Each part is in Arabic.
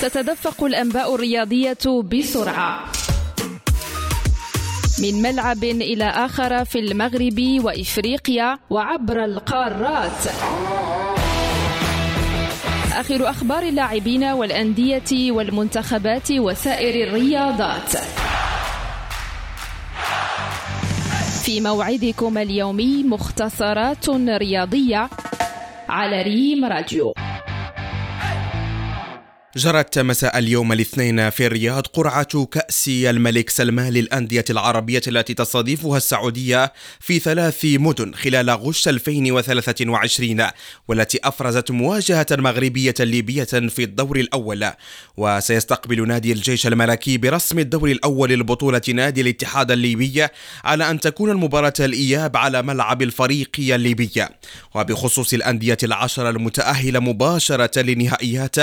تتدفق الأنباء الرياضية بسرعة. من ملعب إلى آخر في المغرب وإفريقيا وعبر القارات. آخر أخبار اللاعبين والأندية والمنتخبات وسائر الرياضات. في موعدكم اليومي مختصرات رياضية على ريم راديو. جرت مساء اليوم الاثنين في الرياض قرعة كأس الملك سلمان للأندية العربية التي تستضيفها السعودية في ثلاث مدن خلال غش 2023 والتي أفرزت مواجهة مغربية ليبية في الدور الأول. وسيستقبل نادي الجيش الملكي برسم الدور الأول لبطولة نادي الاتحاد الليبي على أن تكون المباراة الإياب على ملعب الفريق الليبي. وبخصوص الأندية العشرة المتأهلة مباشرة لنهائيات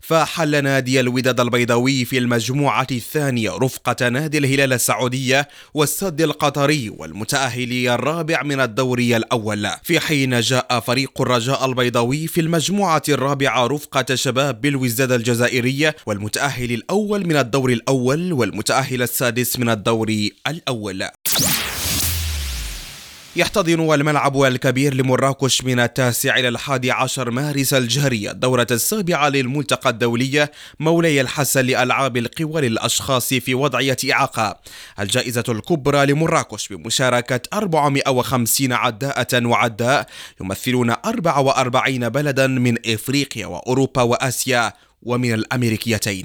فح حل نادي الوداد البيضاوي في المجموعة الثانية رفقة نادي الهلال السعودية والسد القطري والمتأهل الرابع من الدوري الأول. في حين جاء فريق الرجاء البيضاوي في المجموعة الرابعة رفقة شباب بالوزداد الجزائري والمتأهل الأول من الدور الأول والمتأهل السادس من الدوري الأول. يحتضن الملعب الكبير لمراكش من التاسع إلى الحادي عشر مارس الجاري الدورة السابعة للملتقى الدولي مولاي الحسن لألعاب القوى للأشخاص في وضعية إعاقة. الجائزة الكبرى لمراكش بمشاركة 450 عداءة وعداء يمثلون 44 بلدا من إفريقيا وأوروبا وآسيا ومن الأمريكيتين.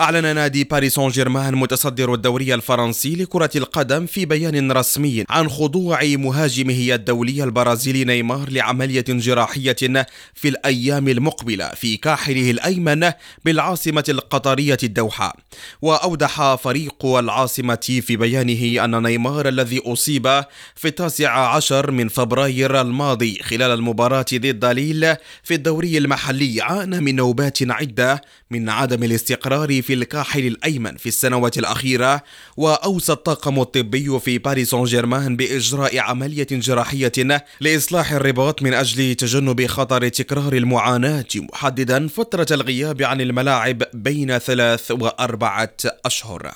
أعلن نادي باريس سان جيرمان متصدر الدوري الفرنسي لكرة القدم في بيان رسمي عن خضوع مهاجمه الدولي البرازيلي نيمار لعملية جراحية في الأيام المقبلة في كاحله الأيمن بالعاصمة القطرية الدوحة. وأوضح فريق العاصمة في بيانه أن نيمار الذي أصيب في التاسع عشر من فبراير الماضي خلال المباراة ضد ليل في الدوري المحلي عانى من نوبات عدة من عدم الاستقرار في الكاحل الأيمن في السنوات الأخيرة وأوصى الطاقم الطبي في باريس سان جيرمان بإجراء عملية جراحية لإصلاح الرباط من أجل تجنب خطر تكرار المعاناة محددا فترة الغياب عن الملاعب بين ثلاث وأربعة أشهر.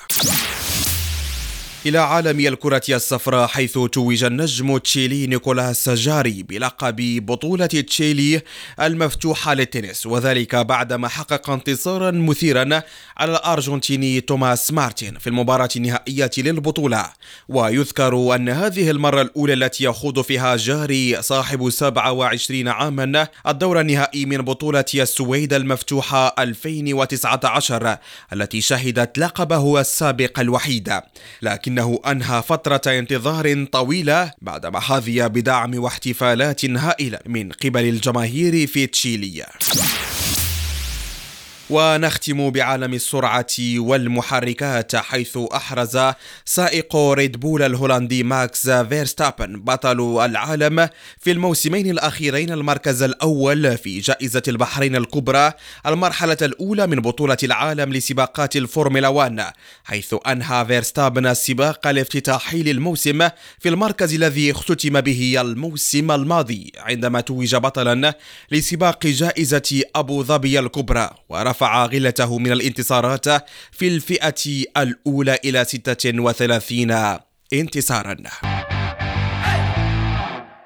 إلى عالم الكرة الصفراء حيث توج النجم تشيلي نيكولاس جاري بلقب بطولة تشيلي المفتوحة للتنس. وذلك بعدما حقق انتصارا مثيرا على الأرجنتيني توماس مارتن في المباراة النهائية للبطولة. ويذكر أن هذه المرة الأولى التي يخوض فيها جاري صاحب 27 عاما الدور النهائي من بطولة السويد المفتوحة 2019 التي شهدت لقبه السابق الوحيد. لكن لكنه أنهى فترة انتظار طويلة بعدما حظي بدعم واحتفالات هائلة من قبل الجماهير في تشيلي ونختم بعالم السرعة والمحركات حيث أحرز سائق ريد بول الهولندي ماكس فيرستابن بطل العالم في الموسمين الأخيرين المركز الأول في جائزة البحرين الكبرى المرحلة الأولى من بطولة العالم لسباقات الفورمولا 1 حيث أنهى فيرستابن السباق الافتتاحي للموسم في المركز الذي اختتم به الموسم الماضي عندما توج بطلا لسباق جائزة أبو ظبي الكبرى ورفع رفع غلته من الانتصارات في الفئة الأولى إلى 36 انتصارا.